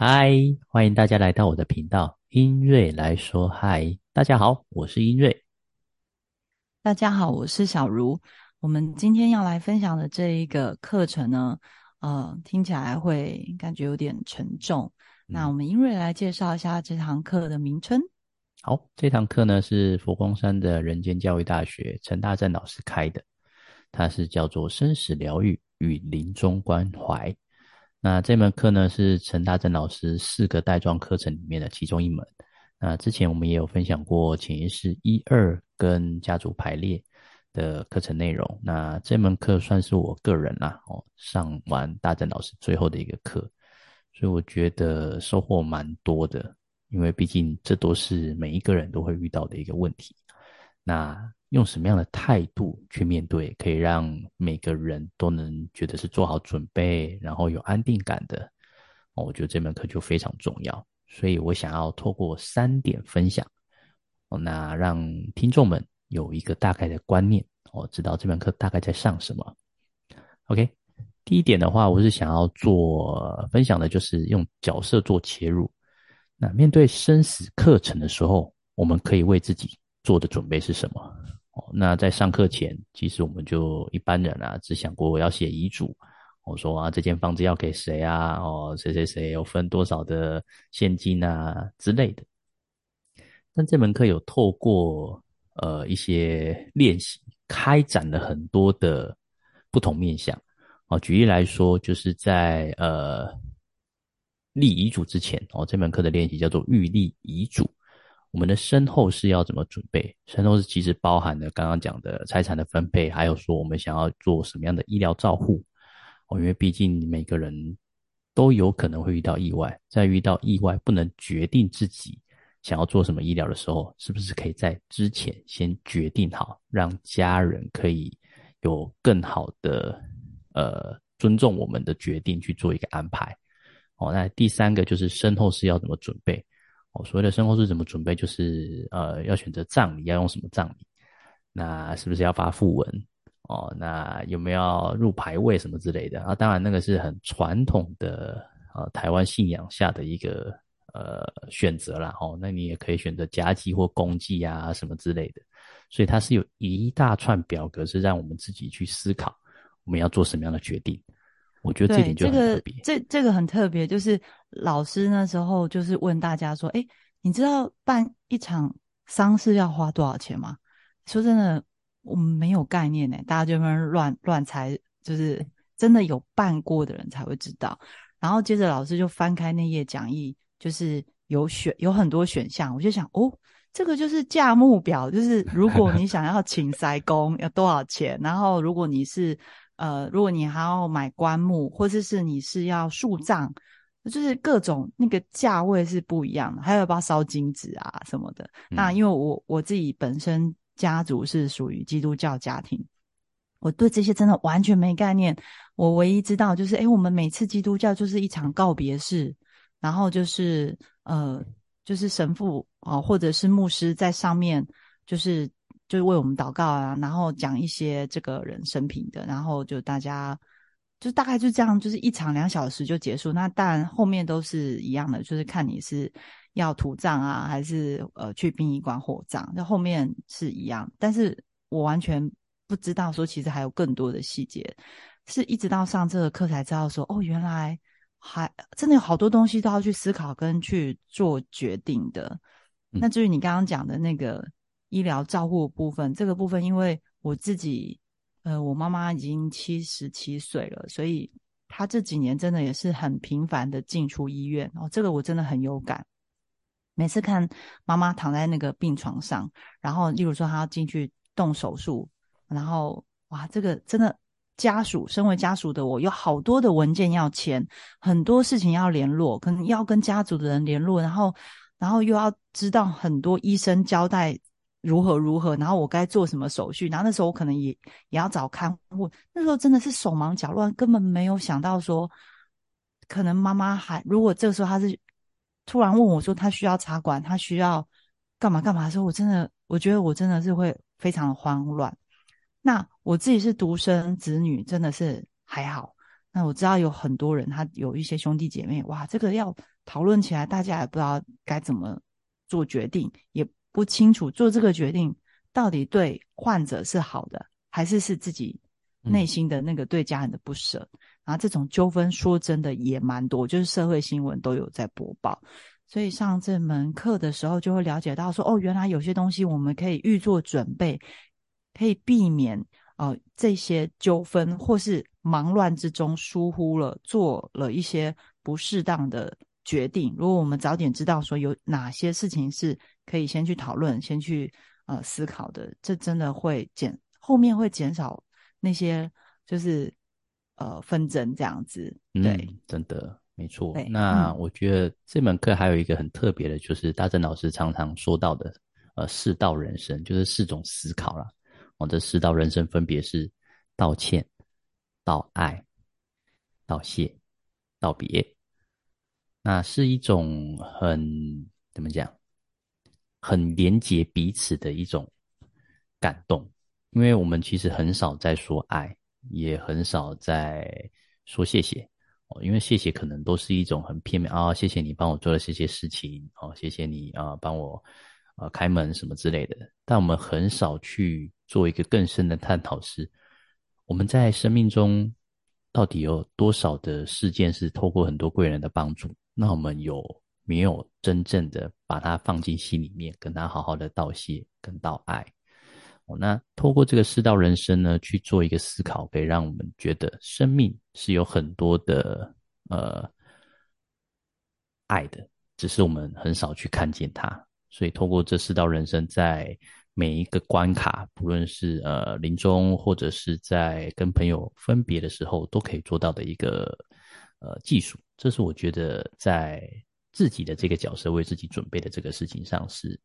嗨，欢迎大家来到我的频道，英瑞来说嗨。大家好，我是英瑞。大家好，我是小茹。我们今天要来分享的这一个课程呢，呃，听起来会感觉有点沉重。那我们英瑞来介绍一下这堂课的名称。好，这堂课呢是佛光山的人间教育大学陈大正老师开的，它是叫做生死疗愈与临终关怀。那这门课呢是陈大正老师四个带状课程里面的其中一门。那之前我们也有分享过潜意识一二跟家族排列的课程内容。那这门课算是我个人啦哦上完大正老师最后的一个课，所以我觉得收获蛮多的，因为毕竟这都是每一个人都会遇到的一个问题。那用什么样的态度去面对，可以让每个人都能觉得是做好准备，然后有安定感的。我觉得这门课就非常重要，所以我想要透过三点分享，那让听众们有一个大概的观念我，知道这门课大概在上什么。OK，第一点的话，我是想要做分享的，就是用角色做切入。那面对生死课程的时候，我们可以为自己做的准备是什么？那在上课前，其实我们就一般人啊，只想过我要写遗嘱。我说啊，这间房子要给谁啊？哦，谁谁谁有分多少的现金啊之类的。但这门课有透过呃一些练习，开展了很多的不同面向。哦，举例来说，就是在呃立遗嘱之前，哦，这门课的练习叫做预立遗嘱。我们的身后是要怎么准备？身后是其实包含了刚刚讲的财产的分配，还有说我们想要做什么样的医疗照护哦。因为毕竟每个人都有可能会遇到意外，在遇到意外不能决定自己想要做什么医疗的时候，是不是可以在之前先决定好，让家人可以有更好的呃尊重我们的决定去做一个安排哦？那第三个就是身后是要怎么准备？哦，所谓的身后是怎么准备？就是呃，要选择葬礼，要用什么葬礼？那是不是要发讣文？哦，那有没有入牌位什么之类的？啊，当然那个是很传统的呃台湾信仰下的一个呃选择啦。哦，那你也可以选择家祭或公祭啊什么之类的。所以它是有一大串表格，是让我们自己去思考我们要做什么样的决定。我觉得这点就很特别。这这个很特别，就是老师那时候就是问大家说：“哎，你知道办一场丧事要花多少钱吗？”说真的，我们没有概念呢，大家就乱乱乱猜，就是真的有办过的人才会知道。然后接着老师就翻开那页讲义，就是有选有很多选项，我就想哦，这个就是价目表，就是如果你想要请塞工要多少钱，然后如果你是。呃，如果你还要买棺木，或者是你是要树葬，就是各种那个价位是不一样的，还有要不要烧金纸啊什么的。那因为我我自己本身家族是属于基督教家庭，我对这些真的完全没概念。我唯一知道就是，哎，我们每次基督教就是一场告别式，然后就是呃，就是神父啊，或者是牧师在上面，就是。就是为我们祷告啊，然后讲一些这个人生平的，然后就大家就大概就这样，就是一场两小时就结束。那当然后面都是一样的，就是看你是要土葬啊，还是呃去殡仪馆火葬，那后面是一样。但是我完全不知道说，其实还有更多的细节，是一直到上这个课才知道说，哦，原来还真的有好多东西都要去思考跟去做决定的。那至于你刚刚讲的那个。医疗照护部分，这个部分，因为我自己，呃，我妈妈已经七十七岁了，所以她这几年真的也是很频繁的进出医院。哦，这个我真的很有感。每次看妈妈躺在那个病床上，然后例如说她要进去动手术，然后哇，这个真的家属，身为家属的我，有好多的文件要签，很多事情要联络，可能要跟家族的人联络，然后，然后又要知道很多医生交代。如何如何？然后我该做什么手续？然后那时候我可能也也要找看护。那时候真的是手忙脚乱，根本没有想到说，可能妈妈还如果这个时候他是突然问我说他需要插管，他需要干嘛干嘛的时候，我真的我觉得我真的是会非常的慌乱。那我自己是独生子女，真的是还好。那我知道有很多人，他有一些兄弟姐妹，哇，这个要讨论起来，大家也不知道该怎么做决定，也不清楚做这个决定到底对患者是好的，还是是自己内心的那个对家人的不舍。然后这种纠纷，说真的也蛮多，就是社会新闻都有在播报。所以上这门课的时候，就会了解到说，哦，原来有些东西我们可以预做准备，可以避免呃这些纠纷，或是忙乱之中疏忽了，做了一些不适当的决定。如果我们早点知道说有哪些事情是可以先去讨论、先去呃思考的，这真的会减后面会减少那些就是呃纷争这样子。对，真的。没错，那我觉得这门课还有一个很特别的，就是大正老师常常说到的，呃，四道人生，就是四种思考啦。我这四道人生分别是道歉、道爱、道谢、道别。那是一种很怎么讲，很连接彼此的一种感动，因为我们其实很少在说爱，也很少在说谢谢。哦，因为谢谢可能都是一种很片面啊，谢谢你帮我做了这些事情，哦，谢谢你啊，帮我啊开门什么之类的。但我们很少去做一个更深的探讨，是我们在生命中到底有多少的事件是透过很多贵人的帮助？那我们有没有真正的把它放进心里面，跟他好好的道谢，跟道爱？那透过这个世道人生呢，去做一个思考，可以让我们觉得生命是有很多的呃爱的，只是我们很少去看见它。所以透过这世道人生，在每一个关卡，不论是呃临终或者是在跟朋友分别的时候，都可以做到的一个呃技术。这是我觉得在自己的这个角色为自己准备的这个事情上，是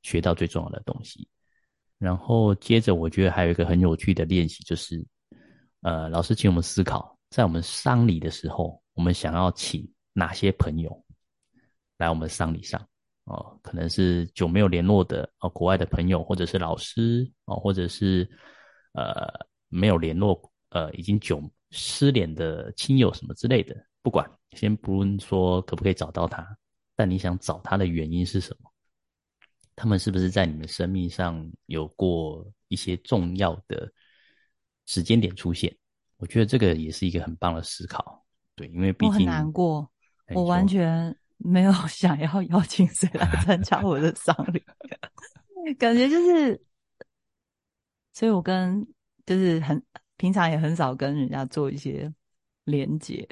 学到最重要的东西。然后接着，我觉得还有一个很有趣的练习，就是，呃，老师请我们思考，在我们丧礼的时候，我们想要请哪些朋友来我们丧礼上？哦，可能是久没有联络的哦，国外的朋友，或者是老师哦，或者是呃没有联络，呃，已经久失联的亲友什么之类的，不管，先不论说可不可以找到他，但你想找他的原因是什么？他们是不是在你们生命上有过一些重要的时间点出现？我觉得这个也是一个很棒的思考。对，因为毕竟我很难过，我完全没有想要邀请谁来参加我的丧礼，感觉就是，所以我跟就是很平常也很少跟人家做一些连接。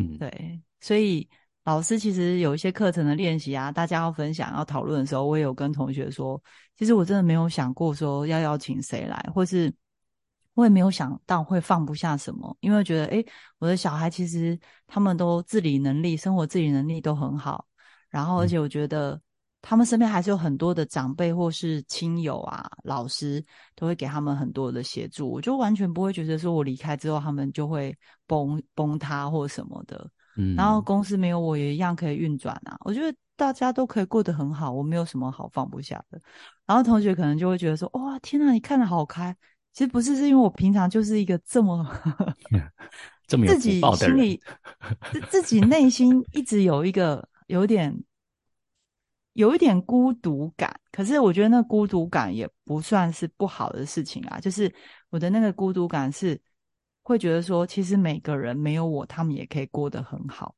嗯，对，所以。老师其实有一些课程的练习啊，大家要分享、要讨论的时候，我也有跟同学说，其实我真的没有想过说要邀请谁来，或是我也没有想到会放不下什么，因为觉得诶，我的小孩其实他们都自理能力、生活自理能力都很好，然后而且我觉得他们身边还是有很多的长辈或是亲友啊、老师都会给他们很多的协助，我就完全不会觉得说我离开之后他们就会崩崩塌或什么的。嗯然后公司没有我也一样可以运转啊，我觉得大家都可以过得很好，我没有什么好放不下的。然后同学可能就会觉得说：“哇，天呐，你看得好开。”其实不是，是因为我平常就是一个这么 这么自己心里自自己内心一直有一个有点有一点孤独感。可是我觉得那孤独感也不算是不好的事情啊，就是我的那个孤独感是。会觉得说，其实每个人没有我，他们也可以过得很好。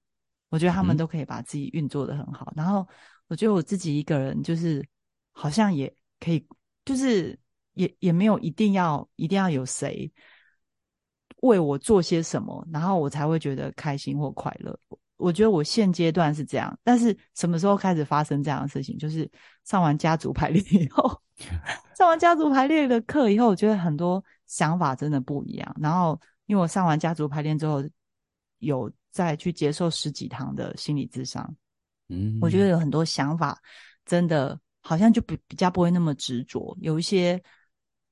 我觉得他们都可以把自己运作的很好。然后，我觉得我自己一个人，就是好像也可以，就是也也没有一定要一定要有谁为我做些什么，然后我才会觉得开心或快乐。我觉得我现阶段是这样，但是什么时候开始发生这样的事情？就是上完家族排列以后，上完家族排列的课以后，我觉得很多想法真的不一样。然后。因为我上完家族排列之后，有再去接受十几堂的心理智商，嗯，我觉得有很多想法，真的好像就比比较不会那么执着。有一些，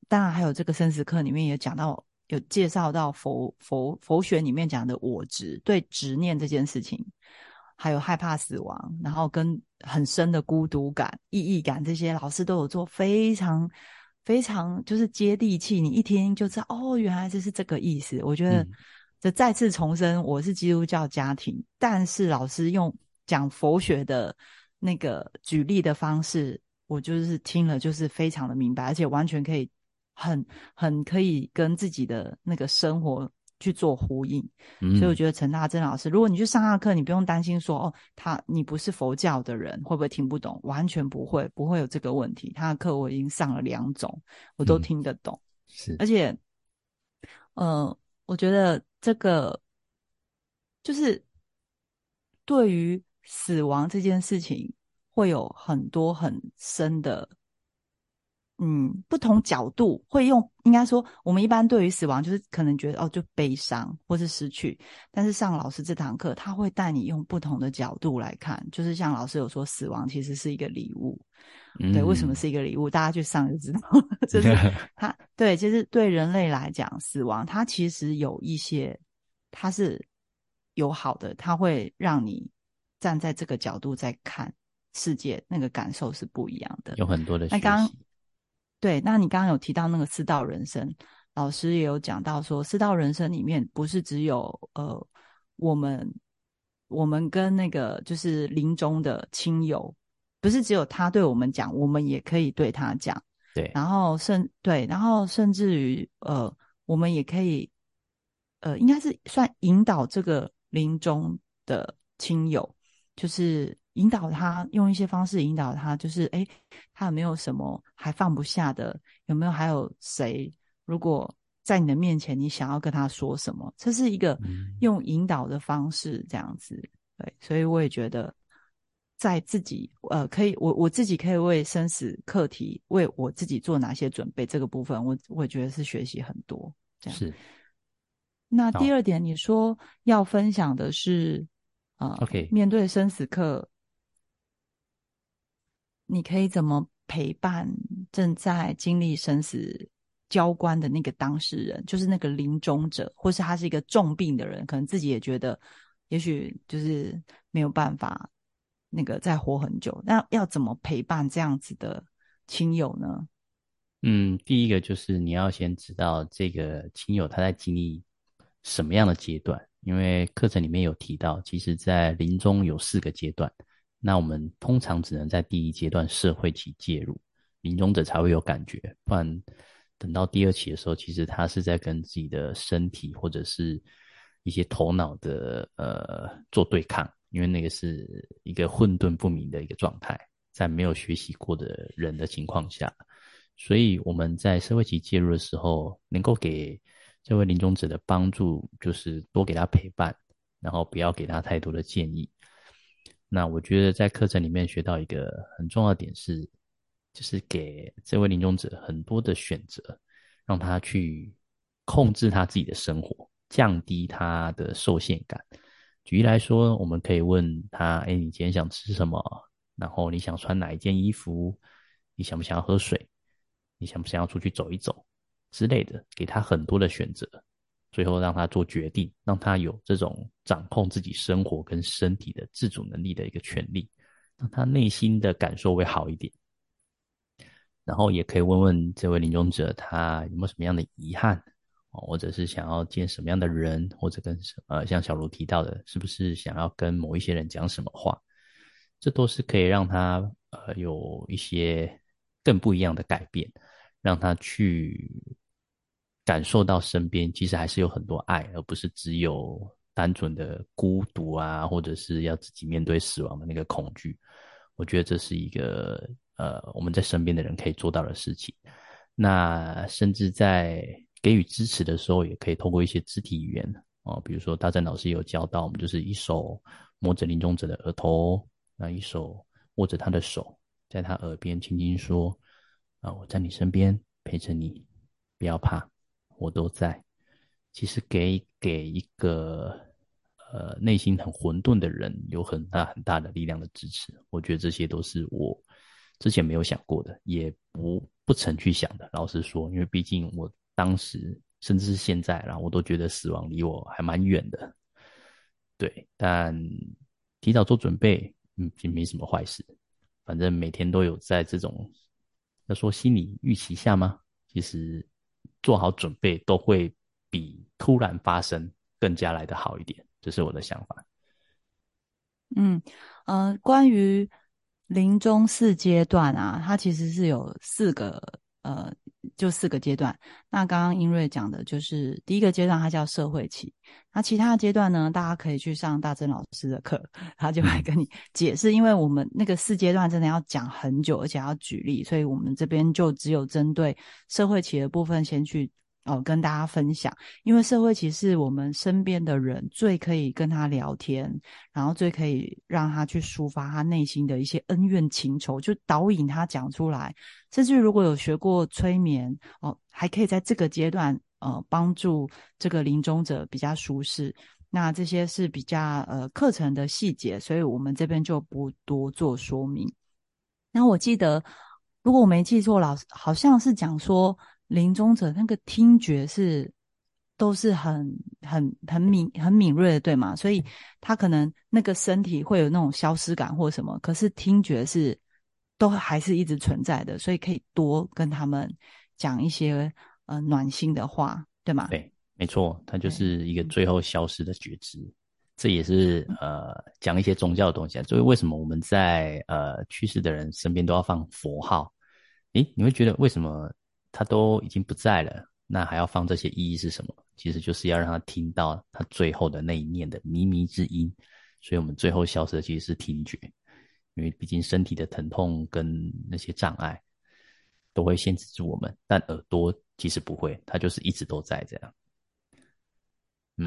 当然还有这个生死课里面也讲到，有介绍到佛佛佛学里面讲的我执，对执念这件事情，还有害怕死亡，然后跟很深的孤独感、意义感这些，老师都有做非常。非常就是接地气，你一听就知道哦，原来这是这个意思。我觉得这再次重申，我是基督教家庭，但是老师用讲佛学的那个举例的方式，我就是听了就是非常的明白，而且完全可以很很可以跟自己的那个生活。去做呼应，所以我觉得陈大珍老师，如果你去上他的课，你不用担心说哦，他你不是佛教的人会不会听不懂？完全不会，不会有这个问题。他的课我已经上了两种，我都听得懂。是，而且，呃，我觉得这个就是对于死亡这件事情，会有很多很深的。嗯，不同角度会用，应该说，我们一般对于死亡，就是可能觉得哦，就悲伤或是失去。但是上老师这堂课，他会带你用不同的角度来看，就是像老师有说，死亡其实是一个礼物。对，为什么是一个礼物？大家去上就知道，就是 他对，其实对人类来讲，死亡它其实有一些，它是有好的，它会让你站在这个角度在看世界，那个感受是不一样的。有很多的那刚。对，那你刚刚有提到那个四道人生，老师也有讲到说，四道人生里面不是只有呃我们我们跟那个就是临终的亲友，不是只有他对我们讲，我们也可以对他讲。对，然后甚对，然后甚至于呃，我们也可以呃，应该是算引导这个临终的亲友，就是。引导他用一些方式引导他，就是哎，他有没有什么还放不下的？有没有还有谁？如果在你的面前，你想要跟他说什么？这是一个用引导的方式，这样子。对，所以我也觉得，在自己呃，可以我我自己可以为生死课题为我自己做哪些准备？这个部分，我我觉得是学习很多。这样是。那第二点，你说要分享的是啊，OK，面对生死课。你可以怎么陪伴正在经历生死交关的那个当事人，就是那个临终者，或是他是一个重病的人，可能自己也觉得，也许就是没有办法那个再活很久。那要怎么陪伴这样子的亲友呢？嗯，第一个就是你要先知道这个亲友他在经历什么样的阶段，因为课程里面有提到，其实在临终有四个阶段。那我们通常只能在第一阶段社会期介入，临终者才会有感觉，不然等到第二期的时候，其实他是在跟自己的身体或者是一些头脑的呃做对抗，因为那个是一个混沌不明的一个状态，在没有学习过的人的情况下，所以我们在社会期介入的时候，能够给这位临终者的帮助，就是多给他陪伴，然后不要给他太多的建议。那我觉得在课程里面学到一个很重要的点是，就是给这位临终者很多的选择，让他去控制他自己的生活，降低他的受限感。举例来说，我们可以问他：“哎，你今天想吃什么？然后你想穿哪一件衣服？你想不想要喝水？你想不想要出去走一走之类的？”给他很多的选择。最后让他做决定，让他有这种掌控自己生活跟身体的自主能力的一个权利，让他内心的感受会好一点。然后也可以问问这位临终者，他有没有什么样的遗憾，或者是想要见什么样的人，或者跟呃像小卢提到的，是不是想要跟某一些人讲什么话？这都是可以让他呃有一些更不一样的改变，让他去。感受到身边其实还是有很多爱，而不是只有单纯的孤独啊，或者是要自己面对死亡的那个恐惧。我觉得这是一个呃我们在身边的人可以做到的事情。那甚至在给予支持的时候，也可以透过一些肢体语言哦，比如说大战老师有教到我们，就是一手摸着临终者的额头，那一手握着他的手，在他耳边轻轻说：“啊，我在你身边陪着你，不要怕。”我都在，其实给给一个呃内心很混沌的人有很大很大的力量的支持，我觉得这些都是我之前没有想过的，也不不曾去想的。老实说，因为毕竟我当时甚至是现在，然后我都觉得死亡离我还蛮远的。对，但提早做准备，嗯，也没什么坏事。反正每天都有在这种要说心理预期下吗？其实。做好准备都会比突然发生更加来的好一点。这是我的想法。嗯，呃，关于临终四阶段啊，它其实是有四个，呃，就四个阶段。那刚刚英瑞讲的就是第一个阶段，它叫社会期。那其他的阶段呢，大家可以去上大珍老师的课，他就会跟你解释。因为我们那个四阶段真的要讲很久，而且要举例，所以我们这边就只有针对社会期的部分先去。哦，跟大家分享，因为社会其实我们身边的人最可以跟他聊天，然后最可以让他去抒发他内心的一些恩怨情仇，就导引他讲出来。甚至如果有学过催眠，哦，还可以在这个阶段，呃，帮助这个临终者比较舒适。那这些是比较呃课程的细节，所以我们这边就不多做说明。那我记得，如果我没记错，老师好像是讲说。临终者那个听觉是都是很很很敏很敏锐的，对吗？所以他可能那个身体会有那种消失感或什么，可是听觉是都还是一直存在的，所以可以多跟他们讲一些呃暖心的话，对吗？对，没错，它就是一个最后消失的觉知，这也是呃讲一些宗教的东西啊。所以为什么我们在呃去世的人身边都要放佛号？诶，你会觉得为什么？他都已经不在了，那还要放这些意义是什么？其实就是要让他听到他最后的那一念的靡靡之音。所以我们最后消失的其实是听觉，因为毕竟身体的疼痛跟那些障碍都会限制住我们，但耳朵其实不会，它就是一直都在这样。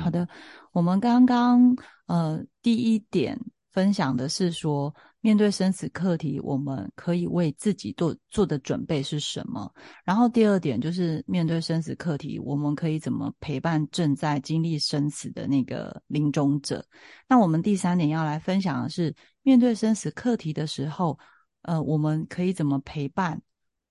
好的，我们刚刚呃第一点。分享的是说，面对生死课题，我们可以为自己做做的准备是什么？然后第二点就是面对生死课题，我们可以怎么陪伴正在经历生死的那个临终者？那我们第三点要来分享的是，面对生死课题的时候，呃，我们可以怎么陪伴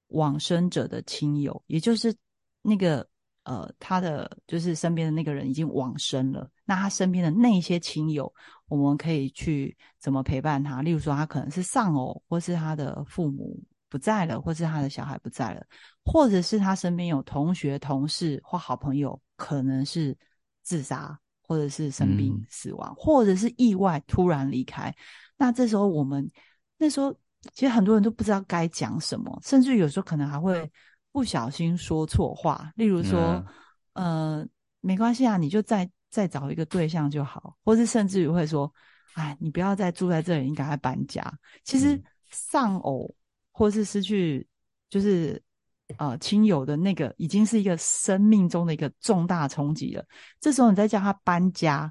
往生者的亲友？也就是那个呃，他的就是身边的那个人已经往生了，那他身边的那些亲友。我们可以去怎么陪伴他？例如说，他可能是丧偶，或是他的父母不在了，或是他的小孩不在了，或者是他身边有同学、同事或好朋友，可能是自杀，或者是生病死亡，或者是意外突然离开。那这时候，我们那时候其实很多人都不知道该讲什么，甚至有时候可能还会不小心说错话。例如说，呃，没关系啊，你就在。再找一个对象就好，或是甚至于会说：“哎，你不要再住在这里，你赶快搬家。”其实丧偶或是失去，就是呃亲友的那个，已经是一个生命中的一个重大冲击了。这时候你再叫他搬家，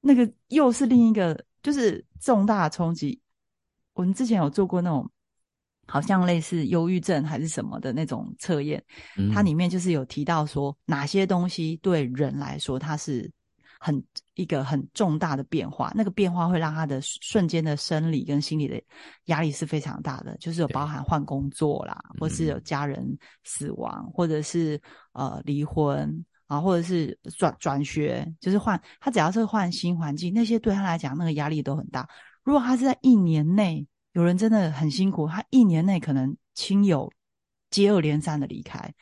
那个又是另一个就是重大冲击。我们之前有做过那种好像类似忧郁症还是什么的那种测验，它里面就是有提到说哪些东西对人来说它是。很一个很重大的变化，那个变化会让他的瞬间的生理跟心理的压力是非常大的，就是有包含换工作啦，或是有家人死亡，或者是呃离婚啊，或者是转转学，就是换他只要是换新环境，那些对他来讲那个压力都很大。如果他是在一年内，有人真的很辛苦，他一年内可能亲友接二连三的离开，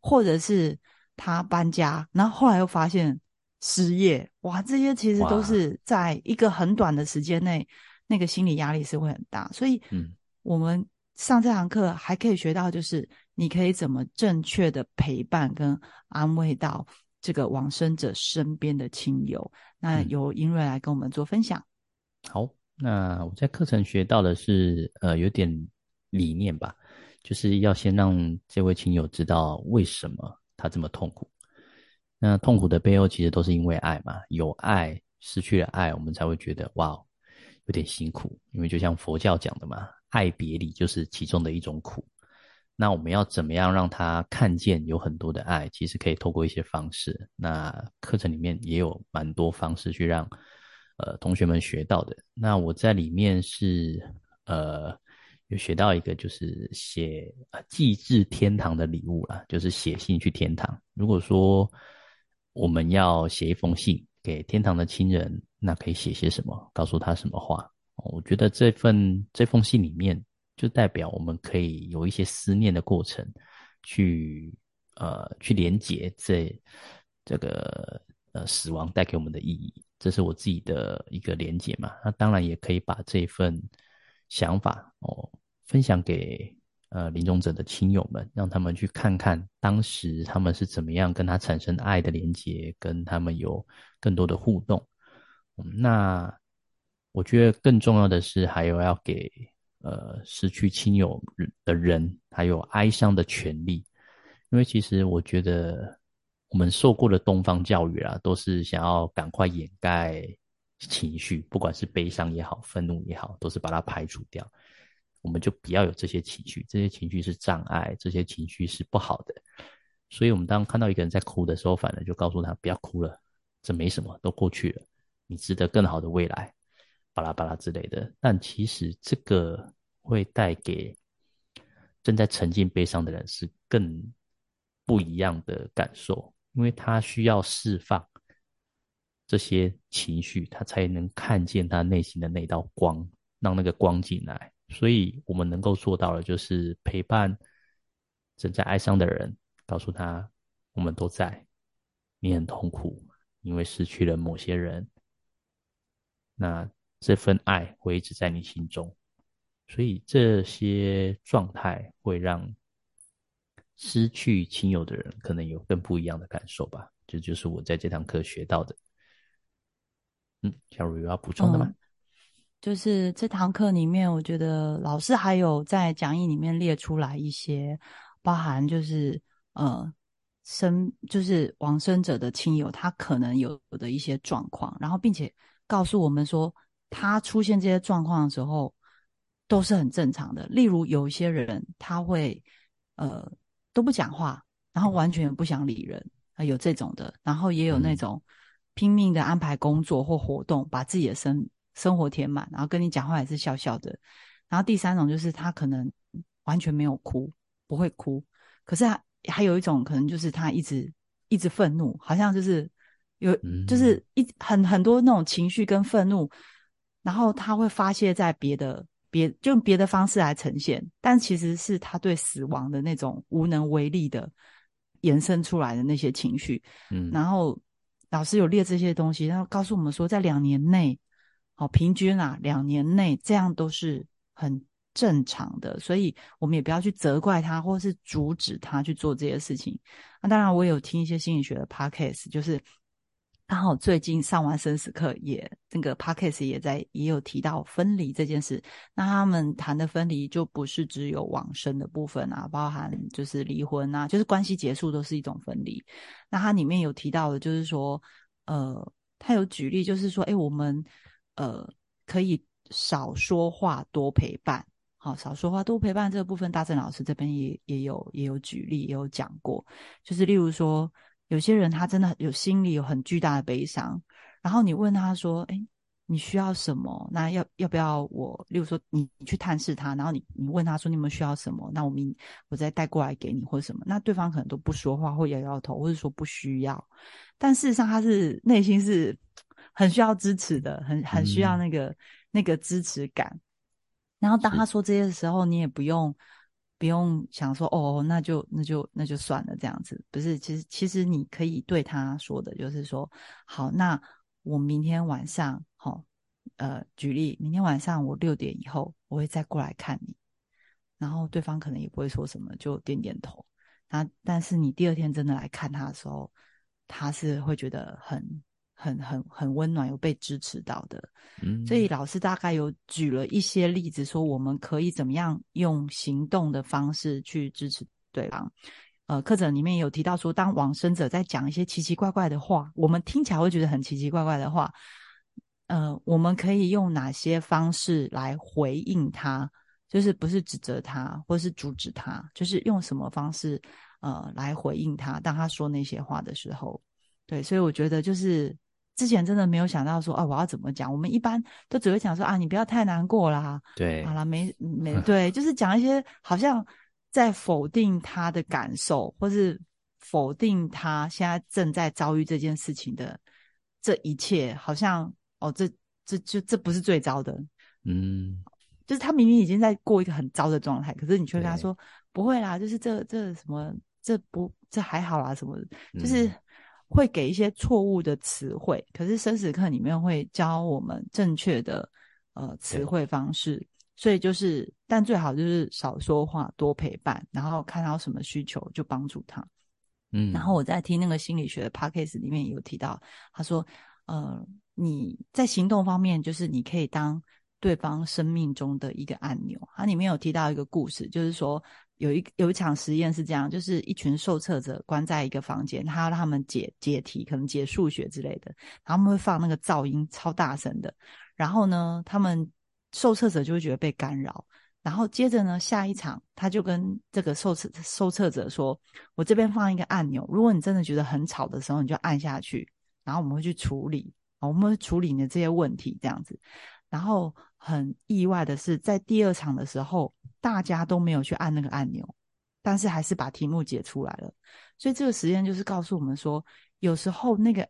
或者是他搬家，然后后来又发现。失业哇，这些其实都是在一个很短的时间内，那个心理压力是会很大。所以，嗯，我们上这堂课还可以学到，就是你可以怎么正确的陪伴跟安慰到这个往生者身边的亲友。那由英瑞来跟我们做分享。好，那我在课程学到的是，呃，有点理念吧，就是要先让这位亲友知道为什么他这么痛苦。那痛苦的背后其实都是因为爱嘛，有爱失去了爱，我们才会觉得哇，有点辛苦。因为就像佛教讲的嘛，爱别离就是其中的一种苦。那我们要怎么样让他看见有很多的爱？其实可以透过一些方式。那课程里面也有蛮多方式去让呃同学们学到的。那我在里面是呃有学到一个，就是写寄至天堂的礼物啦，就是写信去天堂。如果说我们要写一封信给天堂的亲人，那可以写些什么？告诉他什么话？我觉得这份这封信里面，就代表我们可以有一些思念的过程，去呃去连接这这个呃死亡带给我们的意义。这是我自己的一个连接嘛。那当然也可以把这份想法哦分享给呃临终者的亲友们，让他们去看看当时他们是怎么样跟他产生爱的连接，跟他们有更多的互动。那我觉得更重要的是，还有要给呃失去亲友的人，还有哀伤的权利，因为其实我觉得我们受过的东方教育啊，都是想要赶快掩盖情绪，不管是悲伤也好，愤怒也好，都是把它排除掉。我们就不要有这些情绪，这些情绪是障碍，这些情绪是不好的。所以，我们当看到一个人在哭的时候，反而就告诉他不要哭了，这没什么，都过去了。你值得更好的未来，巴拉巴拉之类的。但其实这个会带给正在沉浸悲伤的人是更不一样的感受，因为他需要释放这些情绪，他才能看见他内心的那道光，让那个光进来。所以我们能够做到的，就是陪伴正在哀伤的人，告诉他我们都在。你很痛苦，因为失去了某些人。那这份爱会一直在你心中，所以这些状态会让失去亲友的人可能有更不一样的感受吧。这就是我在这堂课学到的。嗯，小茹有要补充的吗？就是这堂课里面，我觉得老师还有在讲义里面列出来一些，包含就是呃生就是往生者的亲友他可能有的一些状况，然后并且。告诉我们说，他出现这些状况的时候都是很正常的。例如，有一些人他会呃都不讲话，然后完全不想理人啊，有这种的。然后也有那种拼命的安排工作或活动，把自己的生生活填满，然后跟你讲话也是笑笑的。然后第三种就是他可能完全没有哭，不会哭，可是还还有一种可能就是他一直一直愤怒，好像就是。有，就是一很很多那种情绪跟愤怒，然后他会发泄在别的别，就用别的方式来呈现，但其实是他对死亡的那种无能为力的延伸出来的那些情绪。嗯，然后老师有列这些东西，然后告诉我们说，在两年内，好平均啊，两年内这样都是很正常的，所以我们也不要去责怪他，或是阻止他去做这些事情。那当然，我有听一些心理学的 podcast，就是。刚好最近上完生死课，也那个 podcast 也在也有提到分离这件事。那他们谈的分离就不是只有往生的部分啊，包含就是离婚啊，就是关系结束都是一种分离。那它里面有提到的，就是说，呃，他有举例，就是说，哎，我们呃可以少说话，多陪伴。好，少说话，多陪伴这个部分，大正老师这边也也有也有举例，也有讲过，就是例如说。有些人他真的有心里有很巨大的悲伤，然后你问他说：“哎，你需要什么？那要要不要我？例如说你你去探视他，然后你你问他说你们需要什么？那我明我再带过来给你或者什么？那对方可能都不说话，或摇摇头，或者说不需要。但事实上他是内心是很需要支持的，很很需要那个那个支持感。然后当他说这些的时候，你也不用。”不用想说哦，那就那就那就算了，这样子不是？其实其实你可以对他说的，就是说，好，那我明天晚上，好，呃，举例，明天晚上我六点以后我会再过来看你，然后对方可能也不会说什么，就点点头。那但是你第二天真的来看他的时候，他是会觉得很。很很很温暖，有被支持到的，嗯，所以老师大概有举了一些例子，说我们可以怎么样用行动的方式去支持对方。呃，课程里面有提到说，当往生者在讲一些奇奇怪怪的话，我们听起来会觉得很奇奇怪怪的话，呃，我们可以用哪些方式来回应他？就是不是指责他，或是阻止他，就是用什么方式呃来回应他？当他说那些话的时候，对，所以我觉得就是。之前真的没有想到说，啊，我要怎么讲？我们一般都只会讲说，啊，你不要太难过啦。对，好了，没没对，就是讲一些好像在否定他的感受，或是否定他现在正在遭遇这件事情的这一切，好像哦，这这就这不是最糟的，嗯，就是他明明已经在过一个很糟的状态，可是你却跟他说不会啦，就是这这什么这不这还好啦，什么就是。会给一些错误的词汇，可是生死课里面会教我们正确的呃词汇方式，所以就是但最好就是少说话，多陪伴，然后看到什么需求就帮助他。嗯，然后我在听那个心理学的 podcast 里面有提到，他说，呃，你在行动方面，就是你可以当对方生命中的一个按钮。它里面有提到一个故事，就是说有一有一场实验是这样，就是一群受测者关在一个房间，他要让他们解解题，可能解数学之类的，然后他们会放那个噪音超大声的，然后呢，他们受测者就会觉得被干扰。然后接着呢，下一场他就跟这个受测受测者说：“我这边放一个按钮，如果你真的觉得很吵的时候，你就按下去，然后我们会去处理，我们会处理你的这些问题，这样子。”然后很意外的是，在第二场的时候，大家都没有去按那个按钮，但是还是把题目解出来了。所以这个实验就是告诉我们说，有时候那个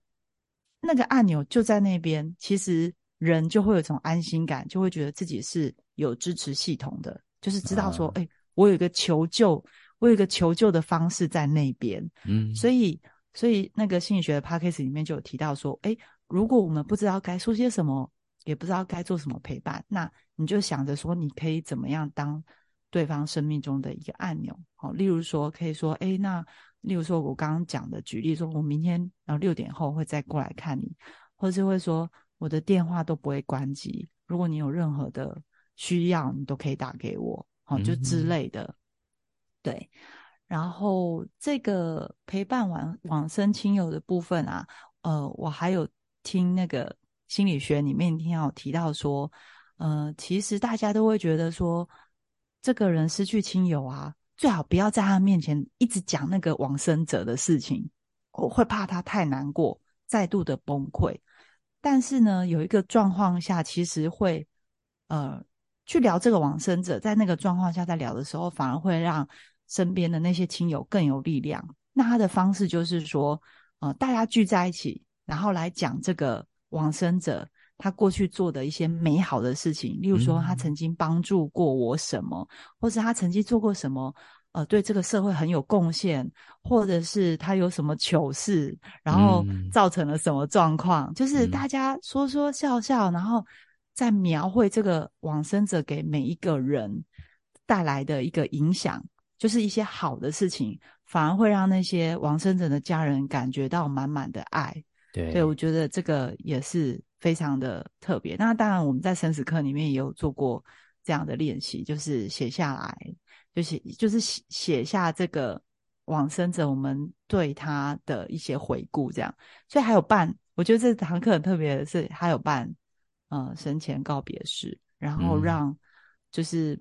那个按钮就在那边，其实人就会有一种安心感，就会觉得自己是。有支持系统的，就是知道说，哎，我有一个求救，我有一个求救的方式在那边。嗯，所以，所以那个心理学的 p a c k a g e 里面就有提到说，哎，如果我们不知道该说些什么，也不知道该做什么陪伴，那你就想着说，你可以怎么样当对方生命中的一个按钮。好，例如说，可以说，哎，那例如说我刚刚讲的举例说，我明天然后六点后会再过来看你，或是会说我的电话都不会关机，如果你有任何的。需要你都可以打给我，好，就之类的，对。然后这个陪伴往往生亲友的部分啊，呃，我还有听那个心理学里面听到提到说，呃，其实大家都会觉得说，这个人失去亲友啊，最好不要在他面前一直讲那个往生者的事情，我会怕他太难过，再度的崩溃。但是呢，有一个状况下，其实会，呃。去聊这个往生者，在那个状况下在聊的时候，反而会让身边的那些亲友更有力量。那他的方式就是说，呃，大家聚在一起，然后来讲这个往生者他过去做的一些美好的事情，例如说他曾经帮助过我什么，或是他曾经做过什么，呃，对这个社会很有贡献，或者是他有什么糗事，然后造成了什么状况，就是大家说说笑笑，然后。在描绘这个往生者给每一个人带来的一个影响，就是一些好的事情，反而会让那些往生者的家人感觉到满满的爱。对，对我觉得这个也是非常的特别。那当然，我们在生死课里面也有做过这样的练习，就是写下来，就写就是写写下这个往生者我们对他的一些回顾，这样。所以还有办，我觉得这堂课很特别的是，还有办。呃，生前告别式，然后让就是，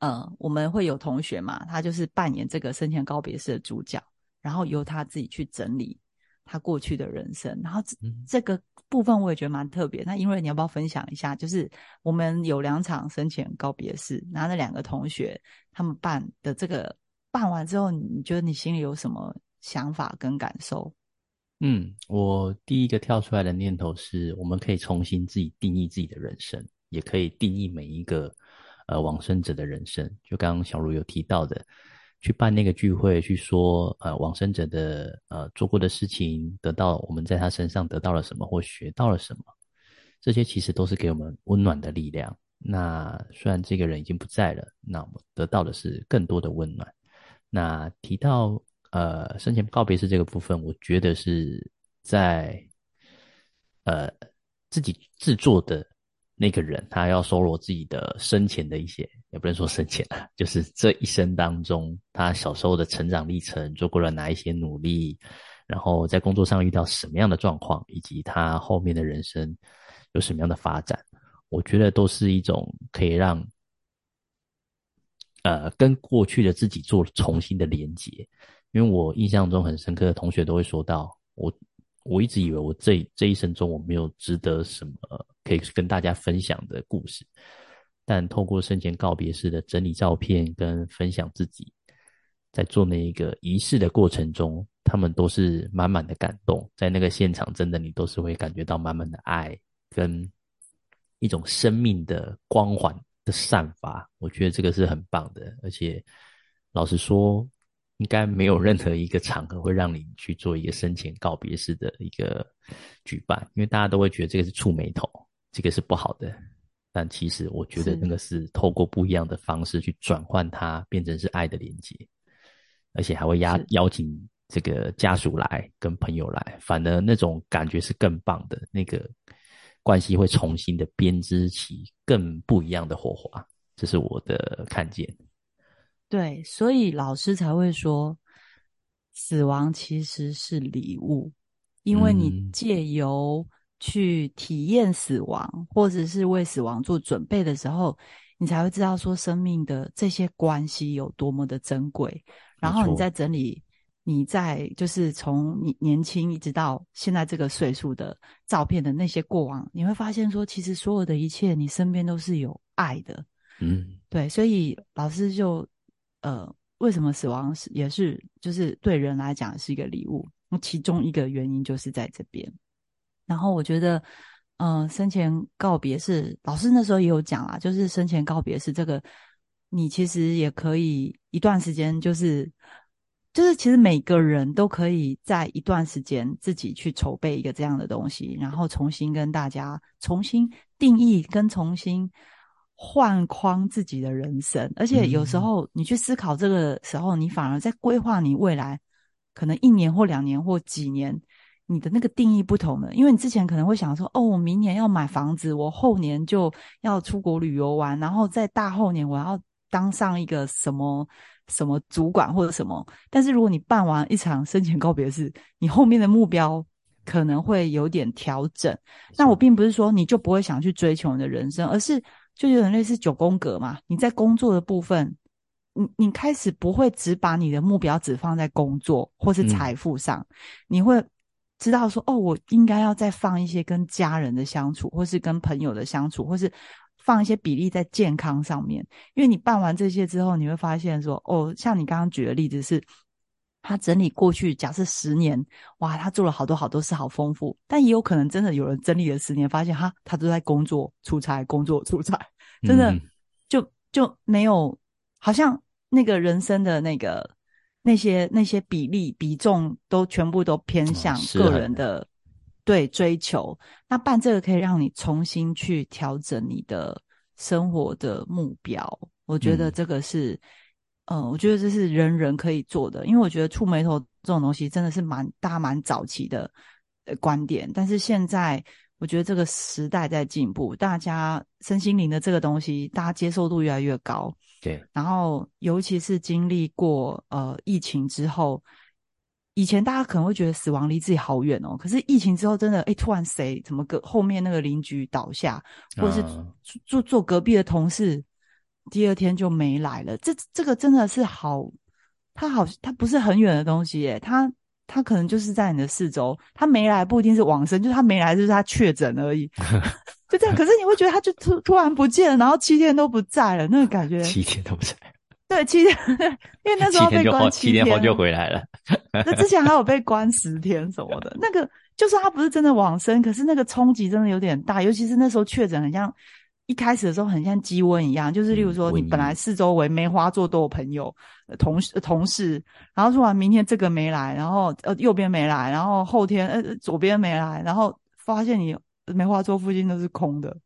呃，我们会有同学嘛，他就是扮演这个生前告别式的主角，然后由他自己去整理他过去的人生，然后这这个部分我也觉得蛮特别。那因为你要不要分享一下？就是我们有两场生前告别式，然后那两个同学他们办的这个办完之后，你觉得你心里有什么想法跟感受？嗯，我第一个跳出来的念头是，我们可以重新自己定义自己的人生，也可以定义每一个呃往生者的人生。就刚刚小茹有提到的，去办那个聚会，去说呃往生者的呃做过的事情，得到我们在他身上得到了什么或学到了什么，这些其实都是给我们温暖的力量。那虽然这个人已经不在了，那我们得到的是更多的温暖。那提到。呃，生前告别式这个部分，我觉得是在呃自己制作的那个人，他要收罗自己的生前的一些，也不能说生前啊，就是这一生当中，他小时候的成长历程，做过了哪一些努力，然后在工作上遇到什么样的状况，以及他后面的人生有什么样的发展，我觉得都是一种可以让呃跟过去的自己做重新的连接。因为我印象中很深刻的同学都会说到，我我一直以为我这这一生中我没有值得什么可以跟大家分享的故事，但透过生前告别式的整理照片跟分享自己在做那一个仪式的过程中，他们都是满满的感动，在那个现场真的你都是会感觉到满满的爱跟一种生命的光环的散发，我觉得这个是很棒的，而且老实说。应该没有任何一个场合会让你去做一个生前告别式的一个举办，因为大家都会觉得这个是触眉头，这个是不好的。但其实我觉得那个是透过不一样的方式去转换它，变成是爱的连接，而且还会邀邀请这个家属来跟朋友来，反而那种感觉是更棒的，那个关系会重新的编织起更不一样的火花，这是我的看见。对，所以老师才会说，死亡其实是礼物，因为你借由。去体验死亡，或者是为死亡做准备的时候，你才会知道说生命的这些关系有多么的珍贵。然后你再整理，你在就是从你年轻一直到现在这个岁数的照片的那些过往，你会发现说，其实所有的一切，你身边都是有爱的。嗯，对，所以老师就呃，为什么死亡是也是就是对人来讲是一个礼物？那其中一个原因就是在这边。然后我觉得，嗯，生前告别是老师那时候也有讲啊，就是生前告别是这个，你其实也可以一段时间，就是就是其实每个人都可以在一段时间自己去筹备一个这样的东西，然后重新跟大家重新定义跟重新换框自己的人生。而且有时候你去思考这个时候，你反而在规划你未来可能一年或两年或几年。你的那个定义不同了，因为你之前可能会想说，哦，我明年要买房子，我后年就要出国旅游玩，然后在大后年我要当上一个什么什么主管或者什么。但是如果你办完一场生前告别式，你后面的目标可能会有点调整。那我并不是说你就不会想去追求你的人生，而是就有点类似九宫格嘛。你在工作的部分，你你开始不会只把你的目标只放在工作或是财富上，你会。知道说哦，我应该要再放一些跟家人的相处，或是跟朋友的相处，或是放一些比例在健康上面。因为你办完这些之后，你会发现说哦，像你刚刚举的例子是，他整理过去假设十年，哇，他做了好多好多事，好丰富。但也有可能真的有人整理了十年，发现哈，他都在工作出差，工作出差，真的就就没有，好像那个人生的那个。那些那些比例比重都全部都偏向个人的对追求，那办这个可以让你重新去调整你的生活的目标。我觉得这个是，嗯，我觉得这是人人可以做的，因为我觉得触眉头这种东西真的是蛮大蛮早期的呃观点，但是现在。我觉得这个时代在进步，大家身心灵的这个东西，大家接受度越来越高。对，然后尤其是经历过呃疫情之后，以前大家可能会觉得死亡离自己好远哦，可是疫情之后，真的哎，突然谁怎么隔后面那个邻居倒下，或者是坐坐隔壁的同事，第二天就没来了。这这个真的是好，他好，他不是很远的东西耶，他。他可能就是在你的四周，他没来不一定是往生，就是他没来就是他确诊而已，就这样。可是你会觉得他就突突然不见了，然后七天都不在了，那个感觉。七天都不在。对，七天，因为那时候被关七天后就回来了。那之前还有被关十天什么的，那个就是他不是真的往生，可是那个冲击真的有点大，尤其是那时候确诊，很像。一开始的时候很像鸡瘟一样，就是例如说你本来四周围梅花座都有朋友、同事、同事，然后突然明天这个没来，然后呃右边没来，然后后天呃左边没来，然后发现你梅花座附近都是空的。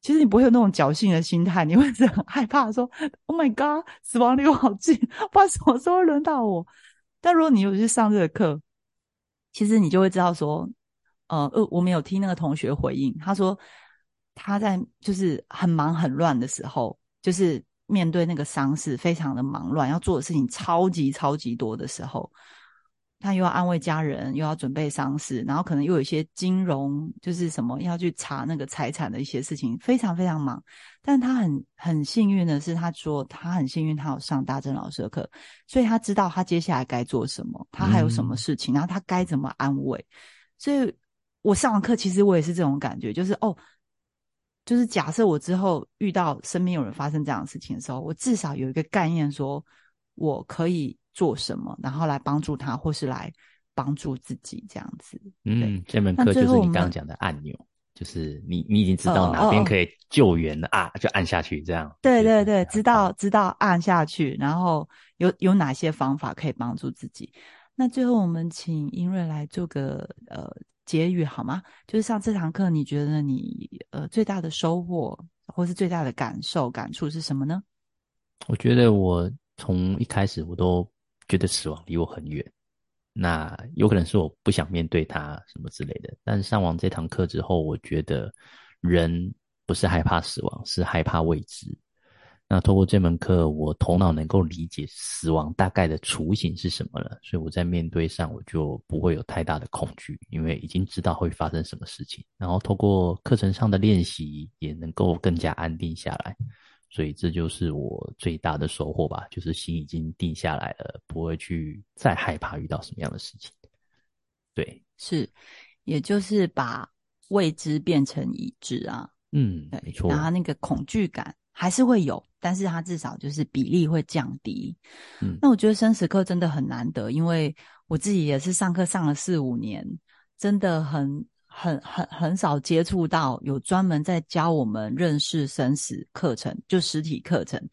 其实你不会有那种侥幸的心态，你会是很害怕说：“Oh my god，死亡离我好近，不知道什么时候轮到我。”但如果你有去上这个课，其实你就会知道说，呃呃，我们有听那个同学回应，他说。他在就是很忙很乱的时候，就是面对那个丧事，非常的忙乱，要做的事情超级超级多的时候，他又要安慰家人，又要准备丧事，然后可能又有一些金融，就是什么要去查那个财产的一些事情，非常非常忙。但他很很幸运的是，他说他很幸运，他有上大正老师的课，所以他知道他接下来该做什么，他还有什么事情，然后他该怎么安慰。所以我上完课，其实我也是这种感觉，就是哦。就是假设我之后遇到身边有人发生这样的事情的时候，我至少有一个概念，说我可以做什么，然后来帮助他，或是来帮助自己这样子。嗯，这门课就是你刚刚讲的按钮。就是你你已经知道哪边可以救援了啊，就按下去这样。对对对，知道知道按下去，然后有有哪些方法可以帮助自己。那最后我们请英瑞来做个呃结语好吗？就是上这堂课，你觉得你呃最大的收获或是最大的感受感触是什么呢？我觉得我从一开始我都觉得死亡离我很远。那有可能是我不想面对它什么之类的，但是上完这堂课之后，我觉得人不是害怕死亡，是害怕未知。那通过这门课，我头脑能够理解死亡大概的雏形是什么了，所以我在面对上我就不会有太大的恐惧，因为已经知道会发生什么事情。然后通过课程上的练习，也能够更加安定下来。所以这就是我最大的收获吧，就是心已经定下来了，不会去再害怕遇到什么样的事情。对，是，也就是把未知变成已知啊。嗯，没错。然后那个恐惧感还是会有，但是它至少就是比例会降低。嗯，那我觉得生死课真的很难得，因为我自己也是上课上了四五年，真的很。很很很少接触到有专门在教我们认识生死课程，就实体课程。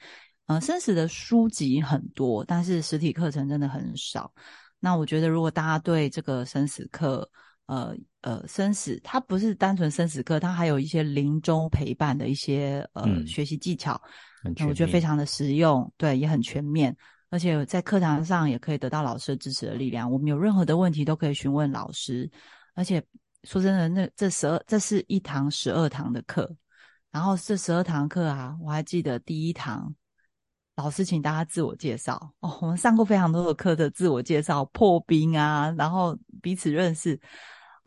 呃，生死的书籍很多，但是实体课程真的很少。那我觉得，如果大家对这个生死课，呃呃，生死它不是单纯生死课，它还有一些临终陪伴的一些呃学习技巧，那我觉得非常的实用，对，也很全面，而且在课堂上也可以得到老师支持的力量。我们有任何的问题都可以询问老师，而且。说真的，那这十二这是一堂十二堂的课，然后这十二堂课啊，我还记得第一堂老师请大家自我介绍哦，我们上过非常多的课的自我介绍破冰啊，然后彼此认识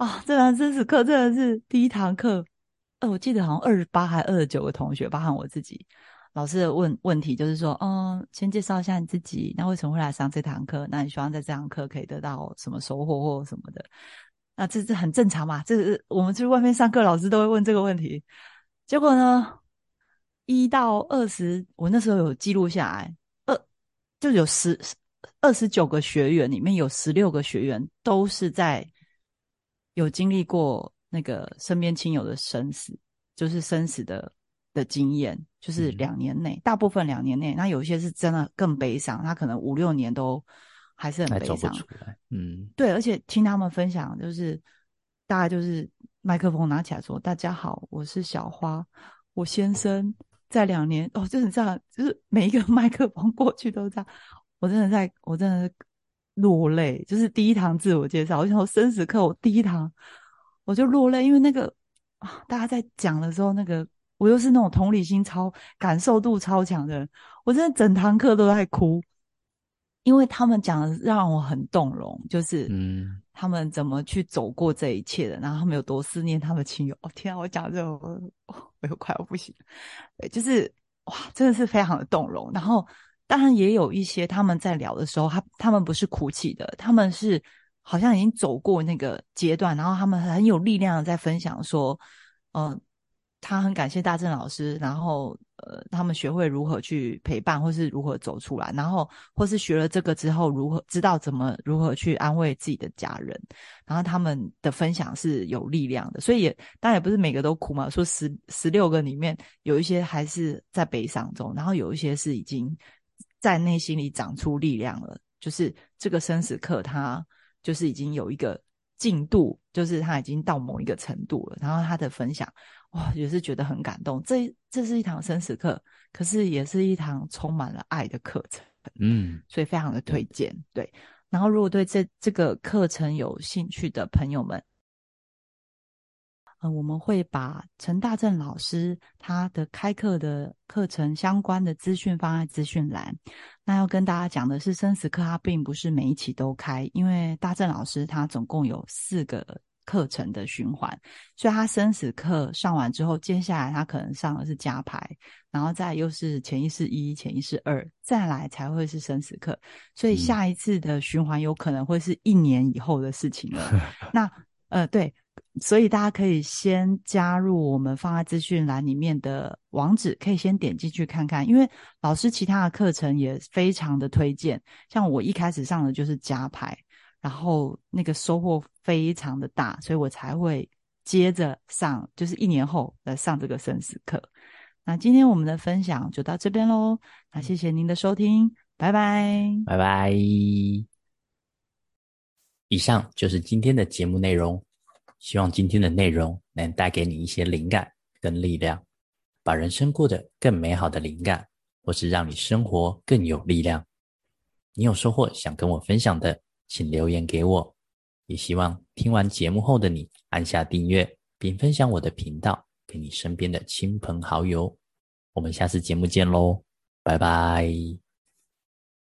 啊，这堂生死课真的是第一堂课，呃，我记得好像二十八还二十九个同学，包含我自己，老师的问问题就是说，嗯，先介绍一下你自己，那为什么会来上这堂课？那你希望在这堂课可以得到什么收获或什么的？那这这很正常嘛？这是我们去外面上课，老师都会问这个问题。结果呢，一到二十，我那时候有记录下来，二就有十二十九个学员，里面有十六个学员都是在有经历过那个身边亲友的生死，就是生死的的经验，就是两年内，大部分两年内，那有一些是真的更悲伤，他可能五六年都。还是很悲伤，嗯，对，而且听他们分享，就是大概就是麦克风拿起来说：“大家好，我是小花，我先生在两年哦，就是这样，就是每一个 麦克风过去都这样，我真的在，我真的是落泪。就是第一堂自我介绍，我想说生死课，我第一堂我就落泪，因为那个啊，大家在讲的时候，那个我又是那种同理心超、感受度超强的人，我真的整堂课都在哭。”因为他们讲的让我很动容，就是嗯，他们怎么去走过这一切的，然后他们有多思念他们亲友。哦天啊，我讲这我 我又快要不行。对，就是哇，真的是非常的动容。然后当然也有一些他们在聊的时候，他他们不是哭泣的，他们是好像已经走过那个阶段，然后他们很有力量的在分享说，嗯。他很感谢大正老师，然后呃，他们学会如何去陪伴，或是如何走出来，然后或是学了这个之后，如何知道怎么如何去安慰自己的家人，然后他们的分享是有力量的，所以也当然也不是每个都哭嘛，说十十六个里面有一些还是在悲伤中，然后有一些是已经在内心里长出力量了，就是这个生死课，他就是已经有一个进度，就是他已经到某一个程度了，然后他的分享。哇，也是觉得很感动。这这是一堂生死课，可是也是一堂充满了爱的课程。嗯，所以非常的推荐。对，然后如果对这这个课程有兴趣的朋友们，呃，我们会把陈大正老师他的开课的课程相关的资讯放在资讯栏。那要跟大家讲的是，生死课它并不是每一期都开，因为大正老师他总共有四个。课程的循环，所以他生死课上完之后，接下来他可能上的是加牌，然后再又是潜意识一、潜意识二，再来才会是生死课。所以下一次的循环有可能会是一年以后的事情了。那呃，对，所以大家可以先加入我们放在资讯栏里面的网址，可以先点进去看看，因为老师其他的课程也非常的推荐。像我一开始上的就是加牌。然后那个收获非常的大，所以我才会接着上，就是一年后来上这个生死课。那今天我们的分享就到这边喽，那谢谢您的收听，拜拜，拜拜。以上就是今天的节目内容，希望今天的内容能带给你一些灵感跟力量，把人生过得更美好的灵感，或是让你生活更有力量。你有收获想跟我分享的，请留言给我。也希望听完节目后的你按下订阅，并分享我的频道给你身边的亲朋好友。我们下次节目见喽，拜拜。